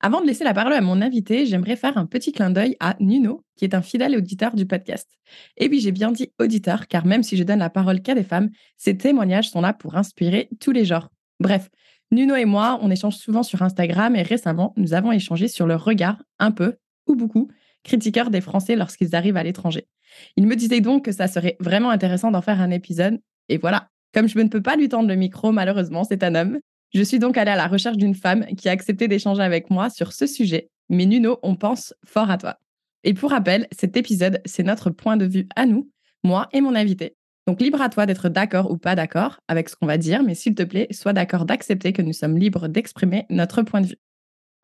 Avant de laisser la parole à mon invité, j'aimerais faire un petit clin d'œil à Nuno, qui est un fidèle auditeur du podcast. Et oui, j'ai bien dit auditeur, car même si je donne la parole qu'à des femmes, ces témoignages sont là pour inspirer tous les genres. Bref, Nuno et moi, on échange souvent sur Instagram et récemment, nous avons échangé sur leur regard, un peu ou beaucoup, critiqueur des Français lorsqu'ils arrivent à l'étranger. Il me disait donc que ça serait vraiment intéressant d'en faire un épisode. Et voilà, comme je ne peux pas lui tendre le micro, malheureusement, c'est un homme. Je suis donc allée à la recherche d'une femme qui a accepté d'échanger avec moi sur ce sujet. Mais Nuno, on pense fort à toi. Et pour rappel, cet épisode, c'est notre point de vue à nous, moi et mon invité. Donc libre à toi d'être d'accord ou pas d'accord avec ce qu'on va dire, mais s'il te plaît, sois d'accord d'accepter que nous sommes libres d'exprimer notre point de vue.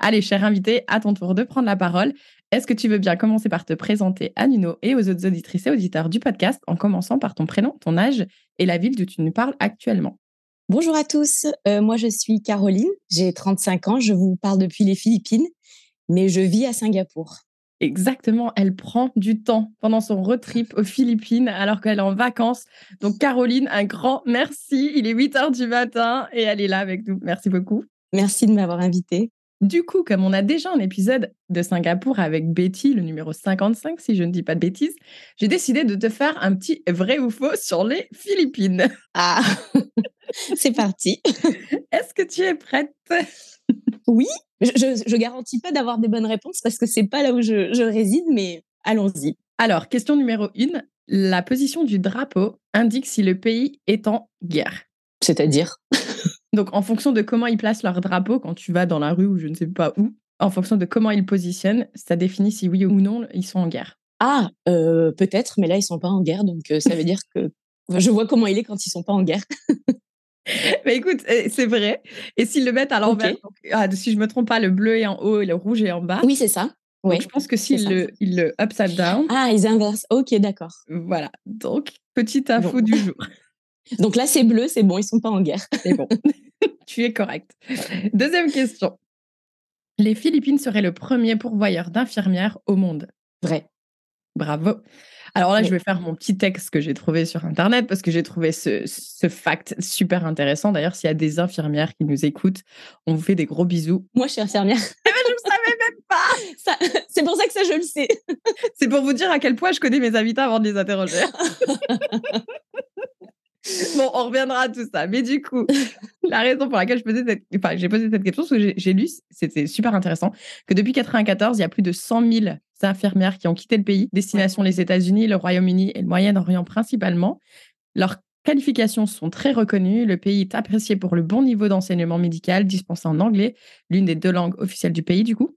Allez, cher invité, à ton tour de prendre la parole. Est-ce que tu veux bien commencer par te présenter à Nuno et aux autres auditrices et auditeurs du podcast en commençant par ton prénom, ton âge et la ville d'où tu nous parles actuellement? Bonjour à tous, euh, moi je suis Caroline, j'ai 35 ans, je vous parle depuis les Philippines, mais je vis à Singapour. Exactement, elle prend du temps pendant son road trip aux Philippines alors qu'elle est en vacances. Donc Caroline, un grand merci. Il est 8 heures du matin et elle est là avec nous. Merci beaucoup. Merci de m'avoir invitée. Du coup, comme on a déjà un épisode de Singapour avec Betty, le numéro 55, si je ne dis pas de bêtises, j'ai décidé de te faire un petit vrai ou faux sur les Philippines. Ah C'est parti. Est-ce que tu es prête? Oui. Je, je, garantis pas d'avoir des bonnes réponses parce que c'est pas là où je, réside, mais allons-y. Alors, question numéro une. La position du drapeau indique si le pays est en guerre. C'est-à-dire? Donc, en fonction de comment ils placent leur drapeau, quand tu vas dans la rue ou je ne sais pas où, en fonction de comment ils positionnent, ça définit si oui ou non ils sont en guerre. Ah, euh, peut-être, mais là, ils sont pas en guerre, donc euh, ça veut dire que je vois comment il est quand ils sont pas en guerre. Mais écoute, eh, c'est vrai. Et s'ils le mettent à l'envers, ah, si je me trompe pas, le bleu est en haut et le rouge est en bas. Oui, c'est ça. Donc, je pense que s'ils le, ils le upside down. Ah, ils inversent. Ok, d'accord. Voilà. Donc, petite info du jour. Donc là, c'est bleu, c'est bon, ils sont pas en guerre. C'est bon. tu es correct. Deuxième question. Les Philippines seraient le premier pourvoyeur d'infirmières au monde. Vrai. Bravo. Alors là, je vais faire mon petit texte que j'ai trouvé sur Internet parce que j'ai trouvé ce, ce, fact super intéressant. D'ailleurs, s'il y a des infirmières qui nous écoutent, on vous fait des gros bisous. Moi, je suis infirmière. Eh ben, je ne savais même pas. C'est pour ça que ça, je le sais. C'est pour vous dire à quel point je connais mes invités avant de les interroger. Bon, on reviendra à tout ça. Mais du coup, la raison pour laquelle je posais cette... enfin, j'ai posé cette question, c'est que j'ai lu, c'était super intéressant, que depuis 1994, il y a plus de 100 000 infirmières qui ont quitté le pays, destination les États-Unis, le Royaume-Uni et le Moyen-Orient principalement. Leurs qualifications sont très reconnues. Le pays est apprécié pour le bon niveau d'enseignement médical dispensé en anglais, l'une des deux langues officielles du pays du coup.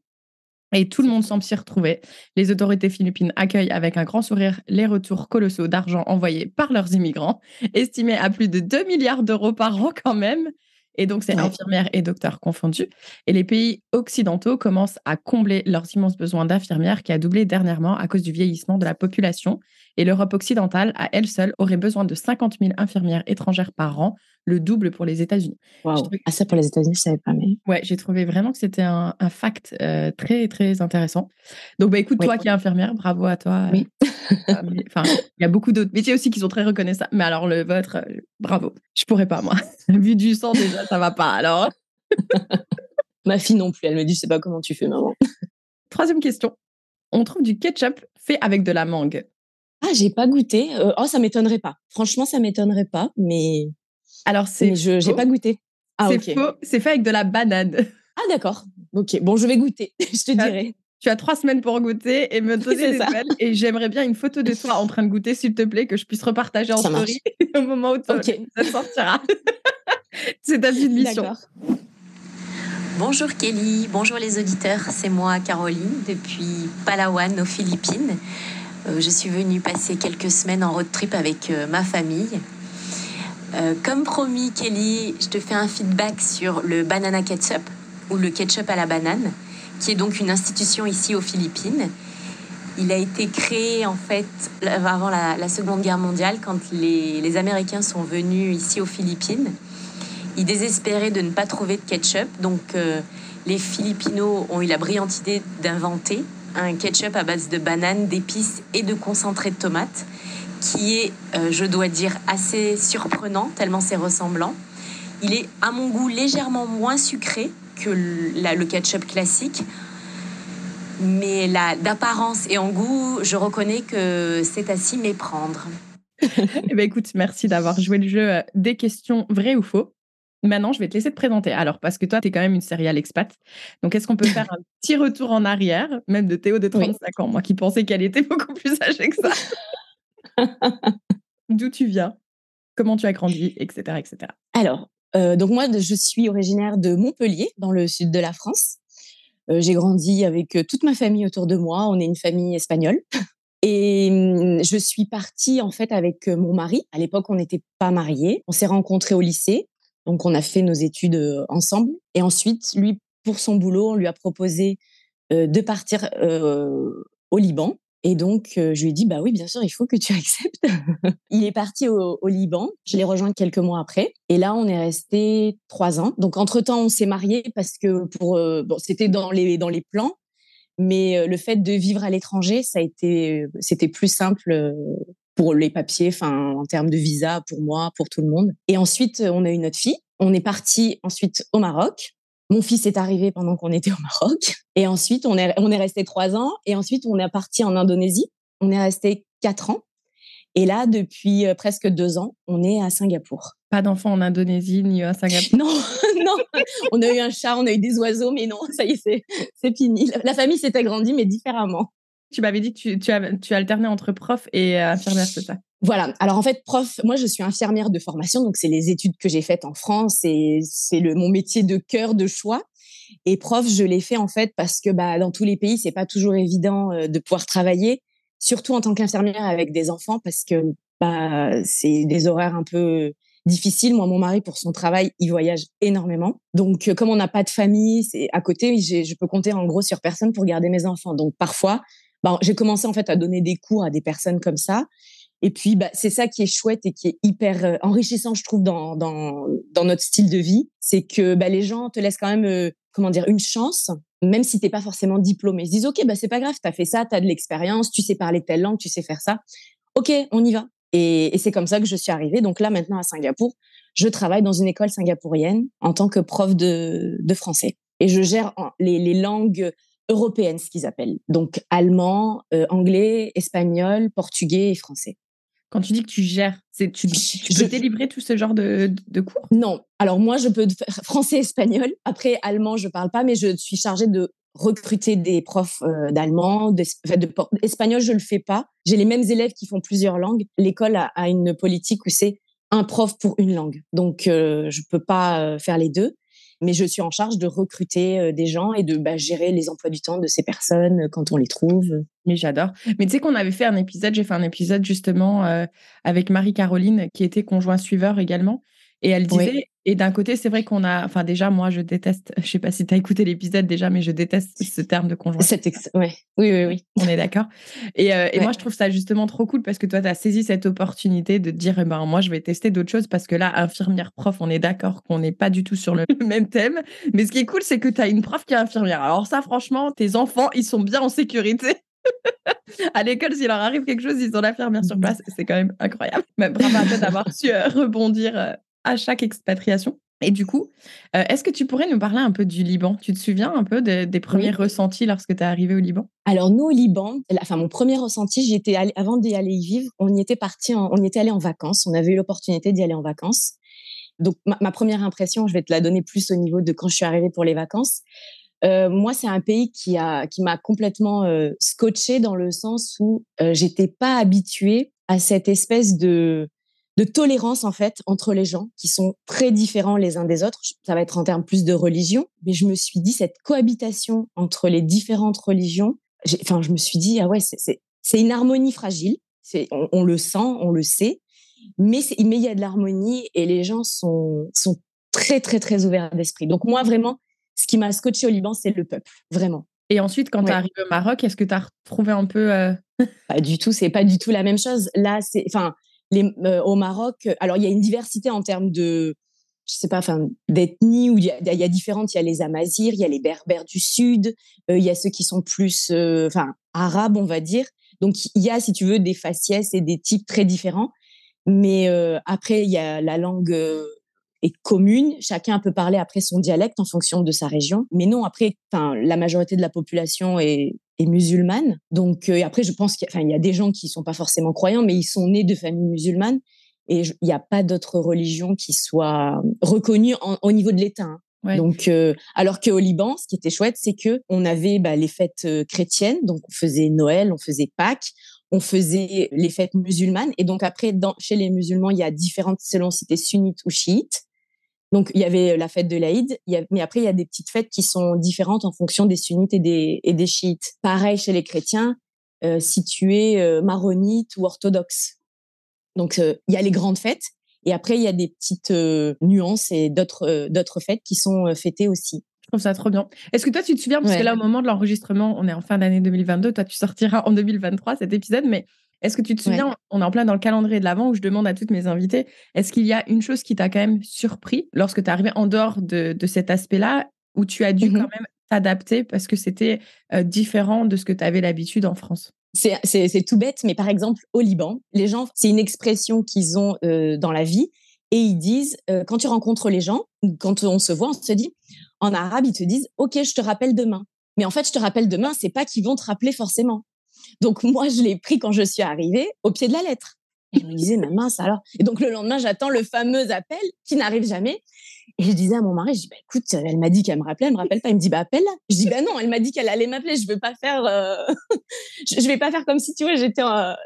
Et tout le monde semble s'y retrouver. Les autorités philippines accueillent avec un grand sourire les retours colossaux d'argent envoyés par leurs immigrants, estimés à plus de 2 milliards d'euros par an quand même. Et donc, c'est infirmières et docteurs confondus. Et les pays occidentaux commencent à combler leurs immenses besoins d'infirmières qui a doublé dernièrement à cause du vieillissement de la population. Et l'Europe occidentale, à elle seule, aurait besoin de 50 000 infirmières étrangères par an, le double pour les États-Unis. Wow. Ah, ça pour les États-Unis, je savais pas. Mais... Ouais, j'ai trouvé vraiment que c'était un, fact euh, très, très intéressant. Donc, bah, écoute, toi qui es infirmière, bravo à toi. Oui. Enfin, il y a beaucoup d'autres métiers aussi qui sont très reconnaissables. Mais alors, le vôtre, euh, bravo. Je pourrais pas, moi. Vu du sang, déjà, ça va pas. Alors. Ma fille non plus. Elle me dit, je sais pas comment tu fais, maman. Troisième question. On trouve du ketchup fait avec de la mangue. Ah, j'ai pas goûté. Euh, oh, ça m'étonnerait pas. Franchement, ça m'étonnerait pas, mais. Alors, c'est. Je j'ai pas goûté. Ah, c'est faux. C'est fait avec de la banane. Ah, d'accord. Ok. Bon, je vais goûter. je te dirai. Tu as trois semaines pour goûter et me donner des nouvelles. Et j'aimerais bien une photo de toi en train de goûter, s'il te plaît, que je puisse repartager en story au moment où ça sortira. C'est ta petite mission. Bonjour Kelly, bonjour les auditeurs, c'est moi Caroline depuis Palawan aux Philippines. Euh, je suis venue passer quelques semaines en road trip avec euh, ma famille. Euh, comme promis Kelly, je te fais un feedback sur le banana ketchup ou le ketchup à la banane, qui est donc une institution ici aux Philippines. Il a été créé en fait avant la, Seconde Guerre mondiale quand les, Américains sont venus ici aux Philippines ils désespéraient de ne pas trouver de ketchup, donc euh, les Philippinos ont eu la brillante idée d'inventer un ketchup à base de bananes, d'épices et de concentré de tomates, qui est, euh, je dois dire, assez surprenant, tellement c'est ressemblant. Il est, à mon goût, légèrement moins sucré que le, ketchup classique, mais d'apparence et en goût, je reconnais que c'est à s'y méprendre. eh ben écoute, merci d'avoir joué le jeu euh, des questions vraies ou faux. Maintenant, je vais te laisser te présenter. Alors, parce que toi, tu es quand même une serial expat. Donc, est-ce qu'on peut faire un petit retour en arrière, même de Théo de 35 ans, moi qui pensais qu'elle était beaucoup plus âgée que ça D'où tu viens Comment tu as grandi, etc. etc. Alors, euh, donc moi, je suis originaire de Montpellier, dans le sud de la France. Euh, j'ai grandi avec euh, toute ma famille autour de moi. On est une famille espagnole. Et hum, je suis partie en fait avec mon mari. À l'époque, on n'était pas mariés. On s'est rencontrés au lycée. Donc, on a fait nos études ensemble. Et ensuite, lui, pour son boulot, on lui a proposé euh, de partir euh, au Liban. Et donc, je lui ai dit, bah oui, bien sûr, il faut que tu acceptes. il est parti au, Liban. Je l'ai rejoint quelques mois après. Et là, on est resté trois ans. Donc, entre-temps, on s'est mariés parce que pour, bon, c'était dans les, dans les plans. Mais le fait de vivre à l'étranger, ça a été, c'était plus simple pour les papiers, enfin en termes de visa pour moi, pour tout le monde. Et ensuite, on a eu notre fille. On est parti ensuite au Maroc. Mon fils est arrivé pendant qu'on était au Maroc. Et ensuite, on est, on est resté trois ans. Et ensuite, on est parti en Indonésie. On est resté quatre ans. Et là, depuis euh, presque deux ans, on est à Singapour. Pas d'enfants en Indonésie ni à Singapour. Non, non. On a eu un chat, on a eu des oiseaux, mais non, ça y est, c'est fini. La famille s'est agrandie, mais différemment. Tu m'avais dit que tu, tu, as, tu alternais entre prof et euh, infirmière, c'est ça? Voilà. Alors en fait, prof, moi je suis infirmière de formation, donc c'est les études que j'ai faites en France et c'est le mon métier de cœur, de choix. Et prof, je l'ai fait en fait parce que bah, dans tous les pays, c'est pas toujours évident euh, de pouvoir travailler, surtout en tant qu'infirmière avec des enfants, parce que bah, c'est des horaires un peu difficiles. Moi, mon mari, pour son travail, il voyage énormément. Donc, euh, comme on n'a pas de famille, c'est à côté, je peux compter en gros sur personne pour garder mes enfants. Donc, parfois, bah, j'ai commencé en fait à donner des cours à des personnes comme ça. Et puis, bah, c'est ça qui est chouette et qui est hyper euh, enrichissant, je trouve, dans, notre style de vie. C'est que bah, les gens te laissent quand même, euh, comment dire, une chance, même si t'es pas forcément diplômé. Ils se disent, OK, bah, c'est pas grave, tu as fait ça, tu as de l'expérience, tu sais parler telle langue, tu sais faire ça. OK, on y va. Et, c'est comme ça que je suis arrivée. Donc là, maintenant, à Singapour, je travaille dans une école singapourienne en tant que prof de, français. Et je gère les, langues européenne, ce qu'ils appellent. Donc allemand, euh, anglais, espagnol, portugais et français. Quand tu dis que tu gères, c'est tu, tu peux délivrer tout ce genre de, de, cours? Non. Alors moi, je peux faire français, espagnol. Après, allemand, je parle pas, mais je suis chargée de recruter des profs euh, d'allemand, d'espagnol, je le fais pas. J'ai les mêmes élèves qui font plusieurs langues. L'école a, une politique où c'est un prof pour une langue. Donc, euh, je peux pas faire les deux mais je suis en charge de recruter euh, des gens et de bah, gérer les emplois du temps de ces personnes euh, quand on les trouve. Mais j'adore. Mais tu sais qu'on avait fait un épisode, j'ai fait un épisode justement euh, avec Marie-Caroline qui était conjoint suiveur également. Et elle disait, et d'un côté, c'est vrai qu'on a, enfin déjà, moi, je déteste, je sais pas si tu as écouté l'épisode déjà, mais je déteste ce terme de conjoint. ouais. Oui, oui, oui. On est d'accord. Et, et moi, je trouve ça justement trop cool parce que toi, tu as saisi cette opportunité de dire, eh ben, moi, je vais tester d'autres choses parce que là, infirmière prof, on est d'accord qu'on n'est pas du tout sur le même thème. Mais ce qui est cool, c'est que tu as une prof qui est infirmière. Alors ça, franchement, tes enfants, ils sont bien en sécurité. à l'école, s'il leur arrive quelque chose, ils ont l'infirmière sur place. C'est quand même incroyable. Mais bravo à toi d'avoir su euh, rebondir euh, à chaque expatriation. Et du coup, euh, est-ce que tu pourrais nous parler un peu du Liban? Tu te souviens un peu des premiers ressentis lorsque tu es arrivé au Liban? Alors nous au Liban, enfin mon premier ressenti, j'étais avant d'y aller y vivre, on y était parti, on y était allé en vacances, on avait eu l'opportunité d'y aller en vacances. Donc ma, première impression, je vais te la donner plus au niveau de quand je suis arrivée pour les vacances. moi, c'est un pays qui a qui m'a complètement scotché dans le sens où j'étais pas habituée à cette espèce de de tolérance en fait entre les gens qui sont très différents les uns des autres. Ça va être en termes plus de religion, mais je me suis dit cette cohabitation entre les différentes religions. Enfin, je me suis dit ah ouais, c'est une harmonie fragile. On, on, le sent, on le sait, mais mais il y a de l'harmonie et les gens sont sont très très très ouverts d'esprit. Donc moi vraiment, ce qui m'a scotché au Liban, c'est le peuple, vraiment. Et ensuite, quand tu es arrivé au Maroc, est-ce que tu as retrouvé un peu euh, Pas du tout, c'est pas du tout la même chose. Là, c'est, enfin, euh, au Maroc, alors il y a une diversité en termes de, je sais pas, enfin, d'ethnie où il y, a, différentes. Il y a les Amazirs, il y a les Berbères du Sud, euh, il y a ceux qui sont plus, euh, enfin, arabes, on va dire. Donc il y a, si tu veux, des faciès et des types très différents. Mais après, il y a la langue est commune. Chacun peut parler après son dialecte en fonction de sa région. Mais non, après, enfin, la majorité de la population est, est musulmane. Donc, euh, après, je pense qu'il y, y, a des gens qui sont pas forcément croyants, mais ils sont nés de familles musulmanes. Et il n'y a pas d'autre religion qui soit reconnue au niveau de l'État. Hein. Donc, euh, alors qu'au Liban, ce qui était chouette, c'est que on avait bah, les fêtes euh, chrétiennes, donc on faisait Noël, on faisait Pâques, on faisait les fêtes musulmanes. Et donc après, dans, chez les musulmans, il y a différentes selon si tu sunnite ou chiite. Donc, il y avait la fête de l'Aïd, mais après, il y a des petites fêtes qui sont différentes en fonction des sunnites et des, et des chiites. Pareil chez les chrétiens, euh, si tu es euh, maronite ou orthodoxe. Donc, euh, il y a les grandes fêtes, et après, il y a des petites euh, nuances et d'autres d'autres fêtes qui sont fêtées aussi. Je trouve ça trop bien. Est-ce que toi, tu te souviens, parce que là, au moment de l'enregistrement, on est en fin d'année 2022, toi, tu sortiras en 2023 cet épisode, mais est-ce que tu te souviens, on est en plein dans le calendrier de l'avant où je demande à toutes mes invitées, est-ce qu'il y a une chose qui t'a quand même surpris lorsque tu es arrivé en dehors de, cet aspect-là, où tu as dû mmh quand même t'adapter parce que c'était euh, différent de ce que tu avais l'habitude en France? C'est tout bête, mais par exemple, au Liban, les gens, c'est une expression qu'ils ont euh, dans la vie et ils disent, euh, quand tu rencontres les gens, quand on se voit, on se dit, en arabe, ils te disent, OK, je te rappelle demain. Mais en fait, je te rappelle demain, c'est pas qu'ils vont te rappeler forcément. Donc moi, je l'ai pris quand je suis arrivée au pied de la lettre. Et je me disais, ma mince alors. Et donc le lendemain, j'attends le fameux appel qui n'arrive jamais. Et je disais à mon mari, je dis, bah, écoute, elle m'a dit qu'elle me rappelait, elle me rappelle pas. Il me dit, bah, appelle-la. Je dis, bah non, elle m'a dit qu'elle allait m'appeler. Je veux pas faire, euh... je vais pas faire comme si, tu vois, j'étais,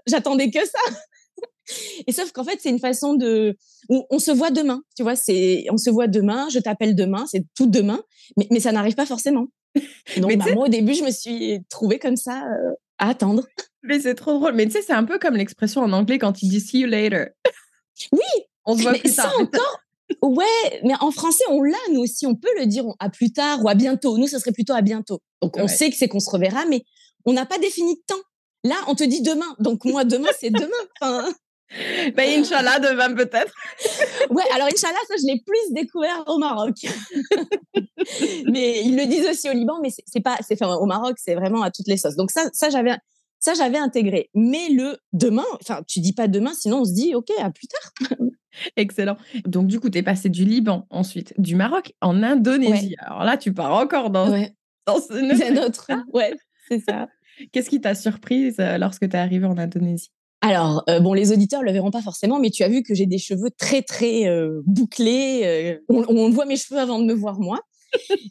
j'attendais que ça. Et sauf qu'en fait, c'est une façon de, on, se voit demain, tu vois, c'est, on se voit demain, je t'appelle demain, c'est tout demain, mais, mais ça n'arrive pas forcément. donc, bah, moi, au début, je me suis trouvée comme ça, euh, attendre. Mais c'est trop drôle. Mais tu sais, c'est un peu comme l'expression en anglais quand il dit see you later. Oui, on se voit plus tard. Ça encore, ouais, mais en français, on l'a, nous aussi. On peut le dire à plus tard ou à bientôt. Nous, ça serait plutôt à bientôt. Donc, on sait que c'est qu'on se reverra, mais on n'a pas défini de temps. Là, on te dit demain. Donc, moi, demain, c'est demain. Enfin, ben, Inch'Allah, demain peut-être. ouais, alors Inch'Allah, ça, je l'ai plus découvert au Maroc. mais ils le disent aussi au Liban, mais c'est pas, c'est au Maroc, c'est vraiment à toutes les sauces. Donc ça, ça j'avais, ça j'avais intégré. Mais le demain, enfin, tu dis pas demain, sinon on se dit ok, à plus tard. Excellent. Donc du coup, tu es passé du Liban, ensuite du Maroc en Indonésie. Alors là, tu pars encore dans, dans ce autre. Ouais, c'est ça. Qu'est-ce qui t'a surprise euh, lorsque tu es arrivée en Indonésie? Alors, euh, bon, les auditeurs le verront pas forcément, mais tu as vu que j'ai des cheveux très, très euh, bouclés. Euh, on, voit mes cheveux avant de me voir moi.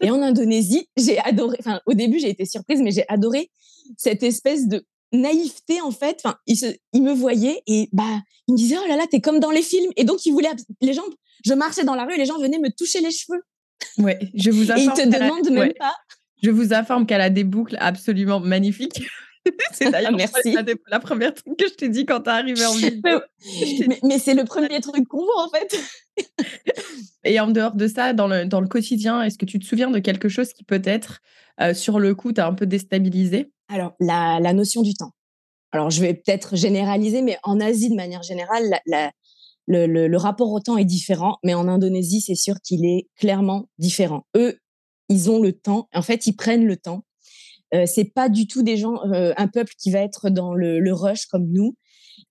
Et en Indonésie, j'ai adoré, enfin, au début, j'ai été surprise, mais j'ai adoré cette espèce de naïveté, en fait. Enfin, il, il me voyait et, bah, il me disait, oh là là, t'es comme dans les films. Et donc, il voulait, les gens, je marchais dans la rue et les gens venaient me toucher les cheveux. Ouais, je vous informe. Et ils te demandent même pas. Je vous informe qu'elle a des boucles absolument magnifiques. c'est d'ailleurs Merci. La, première truc que je t'ai dit quand t'es arrivé en ville. mais, c'est le premier truc qu'on voit en fait. Et en dehors de ça, dans le, dans le quotidien, est-ce que tu te souviens de quelque chose qui peut-être, euh, sur le coup, t'a un peu déstabilisé? Alors, la, la, notion du temps. Alors, je vais peut-être généraliser, mais en Asie, de manière générale, la, le, le, le, rapport au temps est différent, mais en Indonésie, c'est sûr qu'il est clairement différent. Eux, ils ont le temps. En fait, ils prennent le temps euh, c'est pas du tout des gens, euh, un peuple qui va être dans le, rush comme nous.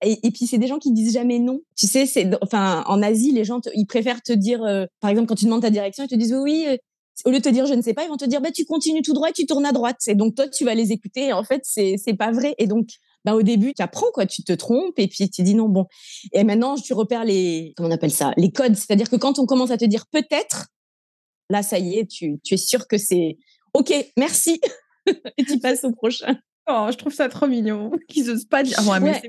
Et, puis c'est des gens qui disent jamais non. Tu sais, enfin en Asie, les gens ils préfèrent te dire, euh, par exemple, quand tu demandes ta direction, ils te disent oui. oui au lieu de te dire je ne sais pas, ils vont te dire bah tu continues tout droit et tu tournes à droite. Et donc toi tu vas les écouter. En fait c'est c'est pas vrai. Et donc bah au début tu apprends quoi, tu te trompes et puis tu dis non bon. Et maintenant tu repères les comment on appelle ça, les codes. C'est-à-dire que quand on commence à te dire peut-être, là ça y est, tu es sûr que c'est ok, merci. et tu passes au prochain. Oh, je trouve ça trop mignon qu'ils osent pas dire. Mais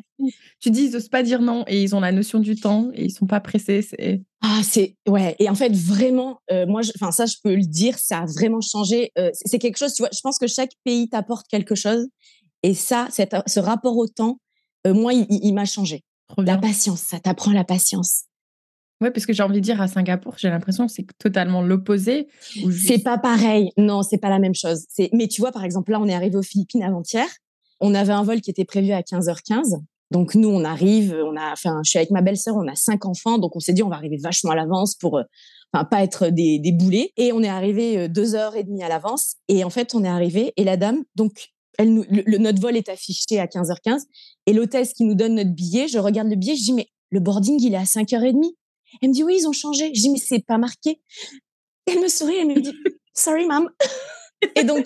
Tu dis ils osent pas dire non et ils ont la notion du temps et ils sont pas pressés. C'est ah c'est ouais et en fait vraiment euh, moi enfin ça je peux le dire ça a vraiment changé. Euh, c'est quelque chose tu vois je pense que chaque pays t'apporte quelque chose et ça ce rapport au temps euh, moi il, m'a changé. La patience ça t'apprend la patience. Ouais, parce que j'ai envie de dire à Singapour, j'ai l'impression que c'est totalement l'opposé. C'est pas pareil. Non, c'est pas la même chose. Mais tu vois, par exemple, là, on est arrivé aux Philippines avant-hier. On avait un vol qui était prévu à 15h15. Donc nous, on arrive, on a, enfin, je suis avec ma belle-sœur, on a cinq enfants, donc on s'est dit on va arriver vachement à l'avance pour, euh, enfin, pas être des, des boulets. Et on est arrivé euh, deux heures et demie à l'avance. Et en fait, on est arrivé et la dame, donc elle nous, le, notre vol est affiché à 15h15 et l'hôtesse qui nous donne notre billet, je regarde le billet, je dis mais le boarding il est à 5h30. Elle me dit oui, ils ont changé. Je dis mais c'est pas marqué. Elle me sourit, elle me dit sorry, ma'am. et donc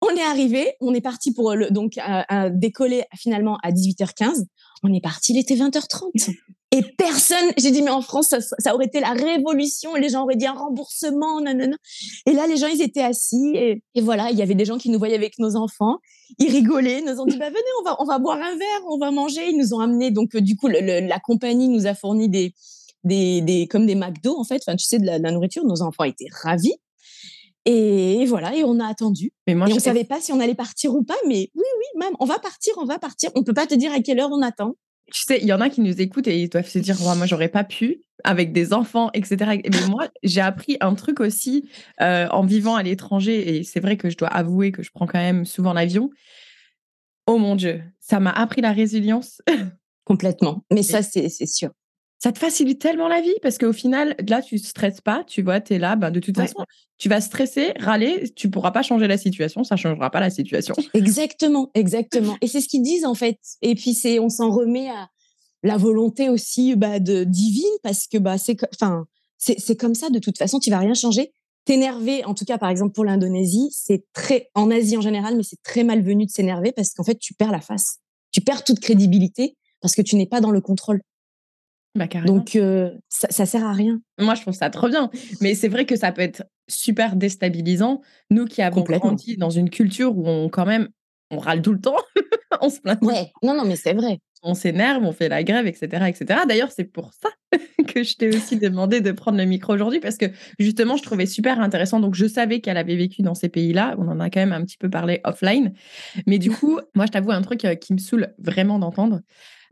on est arrivé, on est parti pour le, donc à, décoller finalement à 18h15. On est parti, il était 20h30. Et personne, j'ai dit mais en France ça, ça, aurait été la révolution, les gens auraient dit un remboursement, non. Et là les gens ils étaient assis et, et, voilà, il y avait des gens qui nous voyaient avec nos enfants, ils rigolaient, nous ont dit bah venez on va on va boire un verre, on va manger. Ils nous ont amené donc du coup la compagnie nous a fourni des des, des comme des McDo en fait, enfin tu sais de la, nourriture. Nos enfants étaient ravis. Et voilà, et on a attendu. Mais moi, et on ne savait pas si on allait partir ou pas, mais oui, oui, même, on va partir, on va partir. On peut pas te dire à quelle heure on attend. Tu sais, il y en a qui nous écoutent et ils doivent se dire, moi, j'aurais pas pu avec des enfants, etc. Mais moi, j'ai appris un truc aussi euh, en vivant à l'étranger, et c'est vrai que je dois avouer que je prends quand même souvent l'avion. Oh mon Dieu, ça m'a appris la résilience. Complètement. Mais ça, c'est sûr ça te facilite tellement la vie parce qu'au final, là, tu stresses pas, tu vois, tu es là, ben, de toute façon, tu vas stresser, râler, tu pourras pas changer la situation, ça changera pas la situation. Exactement, exactement. Et c'est ce qu'ils disent en fait. Et puis c'est, on s'en remet à la volonté aussi bah, de divine parce que bah c'est, enfin, c'est comme ça de toute façon, tu vas rien changer. T'énerver, en tout cas par exemple pour l'Indonésie, c'est très, en Asie en général, mais c'est très malvenu de s'énerver parce qu'en fait tu perds la face, tu perds toute crédibilité parce que tu n'es pas dans le contrôle. Bah, Donc, euh, ça, ça sert à rien. Moi, je trouve ça trop bien. Mais c'est vrai que ça peut être super déstabilisant. Nous qui avons grandi dans une culture où on, quand même, on râle tout le temps, on se plaint. Ouais, non, non, mais c'est vrai. On s'énerve, on fait la grève, etc. etc. D'ailleurs, c'est pour ça que je t'ai aussi demandé de prendre le micro aujourd'hui parce que justement, je trouvais super intéressant. Donc, je savais qu'elle avait vécu dans ces pays-là. On en a quand même un petit peu parlé offline. Mais du coup, moi, je t'avoue un truc qui me saoule vraiment d'entendre.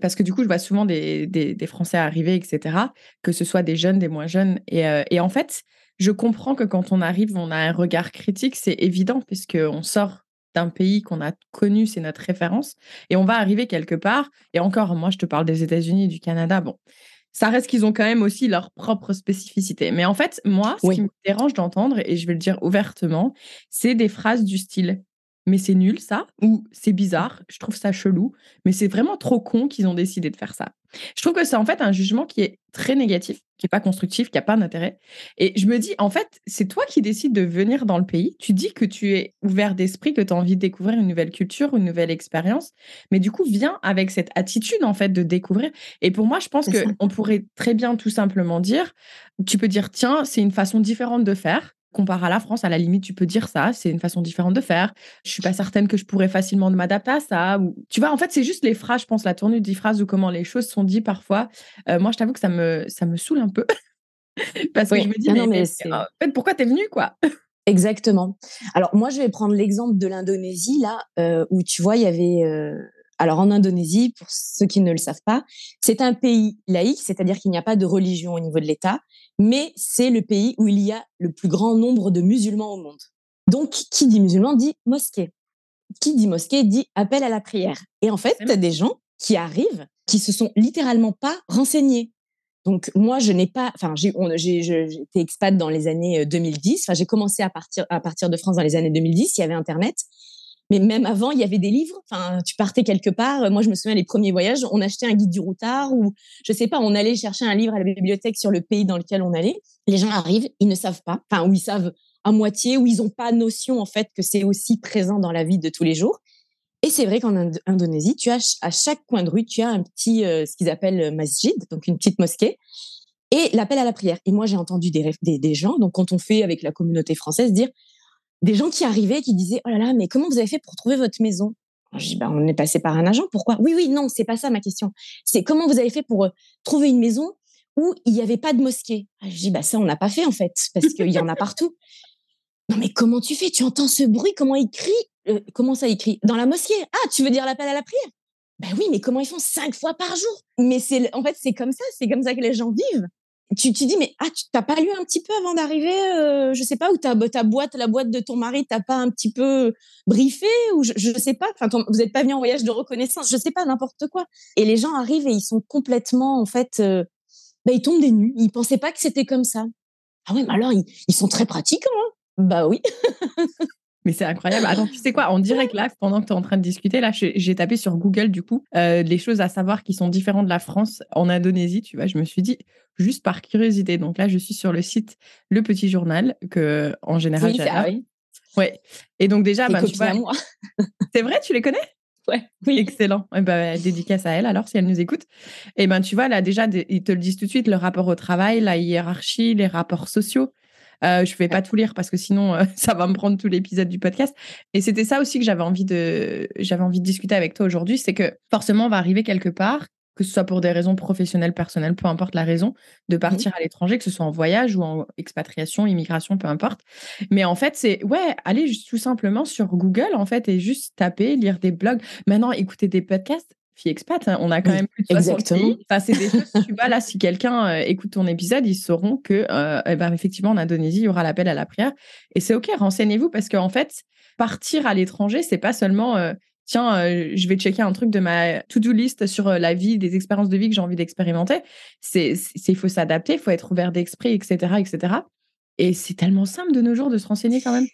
Parce que du coup, je vois souvent des, des, Français arriver, etc., que ce soit des jeunes, des moins jeunes. Et, euh, et en fait, je comprends que quand on arrive, on a un regard critique, c'est évident, puisqu'on sort d'un pays qu'on a connu, c'est notre référence, et on va arriver quelque part. Et encore, moi, je te parle des États-Unis, du Canada, bon, ça reste qu'ils ont quand même aussi leur propre spécificité. Mais en fait, moi, ce qui me dérange d'entendre, et je vais le dire ouvertement, c'est des phrases du style mais c'est nul ça, ou c'est bizarre, je trouve ça chelou, mais c'est vraiment trop con qu'ils ont décidé de faire ça. Je trouve que c'est en fait un jugement qui est très négatif, qui n'est pas constructif, qui n'a pas d'intérêt. Et je me dis, en fait, c'est toi qui décides de venir dans le pays. Tu dis que tu es ouvert d'esprit, que tu as envie de découvrir une nouvelle culture, une nouvelle expérience. Mais du coup, viens avec cette attitude, en fait, de découvrir. Et pour moi, je pense qu'on pourrait très bien tout simplement dire, tu peux dire, tiens, c'est une façon différente de faire compare à la France, à la limite, tu peux dire ça, c'est une façon différente de faire. Je suis pas certaine que je pourrais facilement m'adapter à ça. Ou... Tu vois, en fait, c'est juste les phrases, je pense, la tournure des phrases ou comment les choses sont dites parfois. Euh, moi, je t'avoue que ça me, ça me saoule un peu. Parce que je me dis, ah mais, en fait, pourquoi t'es venu, quoi? Exactement. Alors, moi, je vais prendre l'exemple de l'Indonésie, là, euh, où tu vois, il y avait. Euh, alors, en Indonésie, pour ceux qui ne le savent pas, c'est un pays laïque, c'est-à-dire qu'il n'y a pas de religion au niveau de l'État mais c'est le pays où il y a le plus grand nombre de musulmans au monde. Donc, qui dit musulman dit mosquée. Qui dit mosquée dit appel à la prière. Et en fait, tu as des gens qui arrivent qui se sont littéralement pas renseignés. Donc moi, je n'ai pas, enfin, j'ai, été expat dans les années 2010. Euh, enfin, j'ai commencé à partir à partir de France dans les années 2010. Il y avait Internet, mais même avant, il y avait des livres. Enfin, tu partais quelque part. Moi, je me souviens les premiers voyages, on achetait un guide du routard ou je sais pas, on allait chercher un livre à la bibliothèque sur le pays dans lequel on allait. Les gens arrivent, ils ne savent pas, enfin, ou ils savent à moitié, ou ils n'ont pas notion en fait que c'est aussi présent dans la vie de tous les jours. Et c'est vrai qu'en Indonésie, tu as à chaque coin de rue, tu as un petit, euh, ce qu'ils appellent masjid, donc une petite mosquée, et l'appel à la prière. Et moi, j'ai entendu des, des, des gens, donc quand on fait avec la communauté française, dire des gens qui arrivaient qui disaient oh là là mais comment vous avez fait pour trouver votre maison? Je dis bah on est passé par un agent pourquoi? Oui oui non c'est pas ça ma question. C'est comment vous avez fait pour trouver une maison où il n'y avait pas de mosquée? Je dis bah ça on n'a pas fait en fait parce qu'il y en a partout. Non mais comment tu fais? Tu entends ce bruit? Comment il crie? Comment ça il crie? Dans la mosquée. Ah tu veux dire l'appel à la prière? Ben oui, mais comment ils font? Cinq fois par jour. Mais c'est en fait c'est comme ça, c'est comme ça que les gens vivent. Tu te dis mais ah tu t'as pas lu un petit peu avant d'arriver, euh, je sais pas où ta ta boîte, la boîte de ton mari, t'as pas un petit peu briefé ou je, je sais pas. Enfin vous êtes pas venu en voyage de reconnaissance, je sais pas n'importe quoi. Et les gens arrivent et ils sont complètement en fait, euh, ben, ils tombent des nues. Ils pensaient pas que c'était comme ça. Ah ouais, mais alors ils, ils sont très pratiques, hein Bah oui. Mais c'est incroyable. Attends, tu sais quoi? En direct, là, pendant que tu es en train de discuter, là, j'ai tapé sur Google, du coup, euh, les choses à savoir qui sont différentes de la France en Indonésie. Tu vois, je me suis dit, juste par curiosité. Donc là, je suis sur le site Le Petit Journal, que en général, oui, ah oui. Ouais. Et donc, déjà, ben, tu vois. c'est vrai, tu les connais? Ouais, oui. Excellent. Et ben, dédicace à elle alors si elle nous écoute. Et ben tu vois là déjà ils te le disent tout de suite le rapport au travail, la hiérarchie, les rapports sociaux, euh, je vais pas tout lire parce que sinon euh, ça va me prendre tout l'épisode du podcast. Et c'était ça aussi que j'avais envie de j'avais envie de discuter avec toi aujourd'hui, c'est que forcément on va arriver quelque part que ce soit pour des raisons professionnelles, personnelles, peu importe la raison, de mmh partir à l'étranger, que ce soit en voyage ou en expatriation, immigration, peu importe. Mais en fait, c'est ouais, aller juste tout simplement sur Google en fait et juste taper, lire des blogs. Maintenant, écouter des podcasts fille expat, hein, on a quand même plus de 60 Exactement. Enfin, c'est des choses, tu vois, là, si quelqu'un euh, écoute ton épisode, ils sauront que, euh, eh ben, effectivement, en Indonésie, il y aura l'appel à la prière. Et c'est OK, renseignez-vous parce qu'en fait, partir à l'étranger, c'est pas seulement, euh, tiens, je vais checker un truc de ma to-do list sur la vie, des expériences de vie que j'ai envie d'expérimenter. C'est, il faut s'adapter, il faut être ouvert d'esprit, etc., etc. Et c'est tellement simple de nos jours de se renseigner quand même.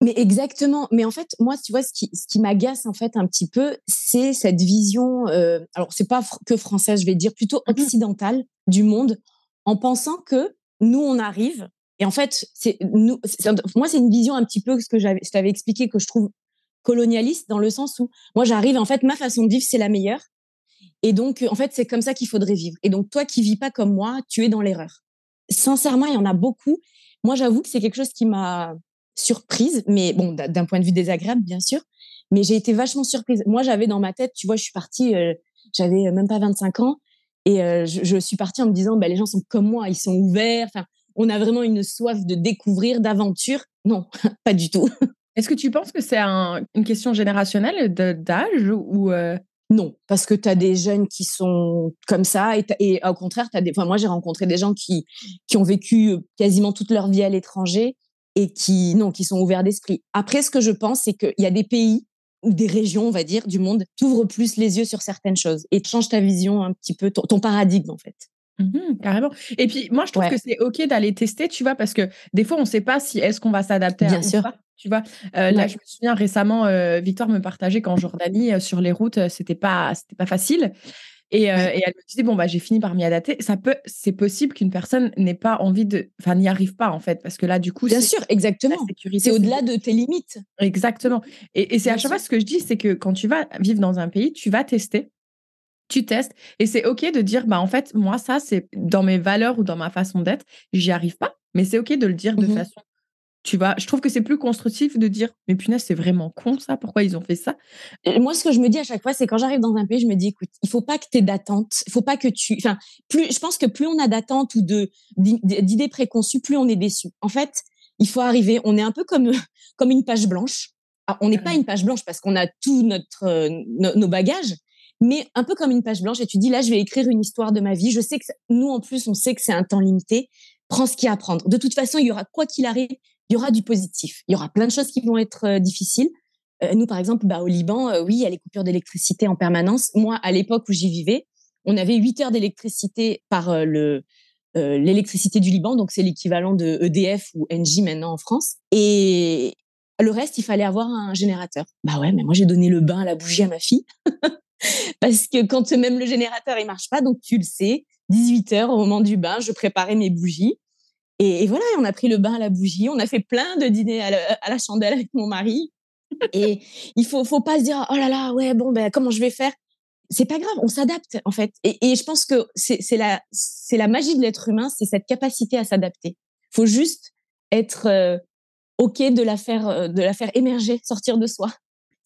Mais exactement. Mais en fait, moi, tu vois, ce qui, ce qui m'agace en fait un petit peu, c'est cette vision. Euh, alors, c'est pas que française, je vais dire plutôt mmh occidentale du monde, en pensant que nous, on arrive. Et en fait, c'est nous. Moi, c'est une vision un petit peu ce que j'avais, je t'avais expliqué que je trouve colonialiste dans le sens où moi, j'arrive. En fait, ma façon de vivre, c'est la meilleure. Et donc, en fait, c'est comme ça qu'il faudrait vivre. Et donc, toi qui vis pas comme moi, tu es dans l'erreur. Sincèrement, il y en a beaucoup. Moi, j'avoue que c'est quelque chose qui m'a surprise, mais bon, d'un point de vue désagréable, bien sûr. Mais j'ai été vachement surprise. Moi, j'avais dans ma tête, tu vois, je suis partie, euh, j'avais même pas 25 ans, et euh, je, suis partie en me disant, bah, les gens sont comme moi, ils sont ouverts. Enfin, on a vraiment une soif de découvrir, d'aventure. Non, pas du tout. Est-ce que tu penses que c'est une question générationnelle d'âge ou euh? Non, parce que tu as des jeunes qui sont comme ça et, et au contraire, as des... enfin, moi j'ai rencontré des gens qui, qui ont vécu quasiment toute leur vie à l'étranger et qui, non, qui sont ouverts d'esprit. Après, ce que je pense, c'est qu'il y a des pays ou des régions, on va dire, du monde, t'ouvrent plus les yeux sur certaines choses et change ta vision un petit peu, ton, paradigme, en fait. Mmh carrément. Et puis, moi, je trouve que c'est OK d'aller tester, tu vois, parce que des fois, on ne sait pas si est-ce qu'on va s'adapter à Bien sûr. Pas, tu vois. Euh, là, je me souviens récemment, euh, Victoire me partageait qu'en Jordanie, euh, sur les routes, c'était pas, c'était pas facile. Et, euh, et, elle me disait bon bah j'ai fini par m'y adapter. Ça peut, c'est possible qu'une personne n'ait pas envie de, enfin n'y arrive pas en fait, parce que là du coup. Bien sûr, exactement. C'est au-delà de tes limites. Exactement. Et, et c'est à chaque fois ce que je dis, c'est que quand tu vas vivre dans un pays, tu vas tester, tu testes, et c'est ok de dire bah en fait moi ça c'est dans mes valeurs ou dans ma façon d'être, j'y arrive pas, mais c'est ok de le dire de mmh façon tu vois, je trouve que c'est plus constructif de dire, mais punaise, c'est vraiment con ça, pourquoi ils ont fait ça? Moi, ce que je me dis à chaque fois, c'est quand j'arrive dans un pays, je me dis, écoute, il faut pas que tu aies d'attente, il faut pas que tu. Enfin, plus, je pense que plus on a d'attente ou de, d'idées préconçues, plus on est déçu. En fait, il faut arriver, on est un peu comme, comme une page blanche. Ah, on n'est pas une page blanche parce qu'on a tout notre, euh, nos bagages, mais un peu comme une page blanche et tu dis, là, je vais écrire une histoire de ma vie. Je sais que nous, en plus, on sait que c'est un temps limité. Prends ce qu'il y a à prendre. De toute façon, il y aura, quoi qu'il arrive, il y aura du positif. Il y aura plein de choses qui vont être euh, difficiles. Euh, nous, par exemple, bah, au Liban, euh, oui, il y a les coupures d'électricité en permanence. Moi, à l'époque où j'y vivais, on avait 8 heures d'électricité par le l'électricité du Liban, donc c'est l'équivalent de EDF ou Engie maintenant en France. Et le reste, il fallait avoir un générateur. Bah ouais, mais moi j'ai donné le bain à la bougie à ma fille. Parce que quand même le générateur il marche pas, donc tu le sais, 18 heures au moment du bain, je préparais mes bougies. Et, voilà, on a pris le bain à la bougie, on a fait plein de dîners à la, chandelle avec mon mari. Et il faut, faut pas se dire, oh là là, ouais, bon, ben, comment je vais faire? C'est pas grave, on s'adapte, en fait. Et, je pense que c'est la, la magie de l'être humain, c'est cette capacité à s'adapter. faut juste être, euh, ok de la faire, de la faire émerger, sortir de soi.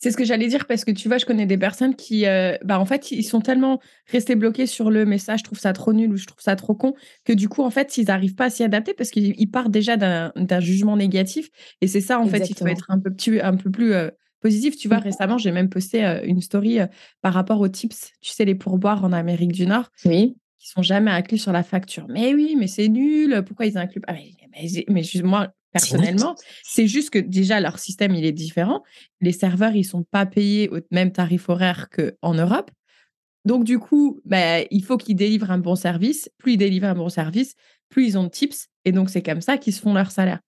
C'est ce que j'allais dire parce que tu vois, je connais des personnes qui, euh, bah, en fait, ils sont tellement restés bloqués sur le message, je trouve ça trop nul ou je trouve ça trop con, que du coup, en fait, ils n'arrivent pas à s'y adapter parce qu'ils partent déjà d'un jugement négatif. Et c'est ça, en fait, il faut être un peu, un peu plus euh, positif. Tu vois, mmh. récemment, j'ai même posté euh, une story par rapport aux tips, tu sais, les pourboires en Amérique du Nord. Oui. Qui sont jamais inclus sur la facture. Mais oui, mais c'est nul. Pourquoi ils incluent pas? Mais, mais, mais, moi, personnellement. C'est juste que déjà, leur système, il est différent. Les serveurs, ils sont pas payés au même tarif horaire qu'en Europe. Donc, du coup, bah, il faut qu'ils délivrent un bon service. Plus ils délivrent un bon service, plus ils ont de tips. Et donc, c'est comme ça qu'ils se font leur salaire.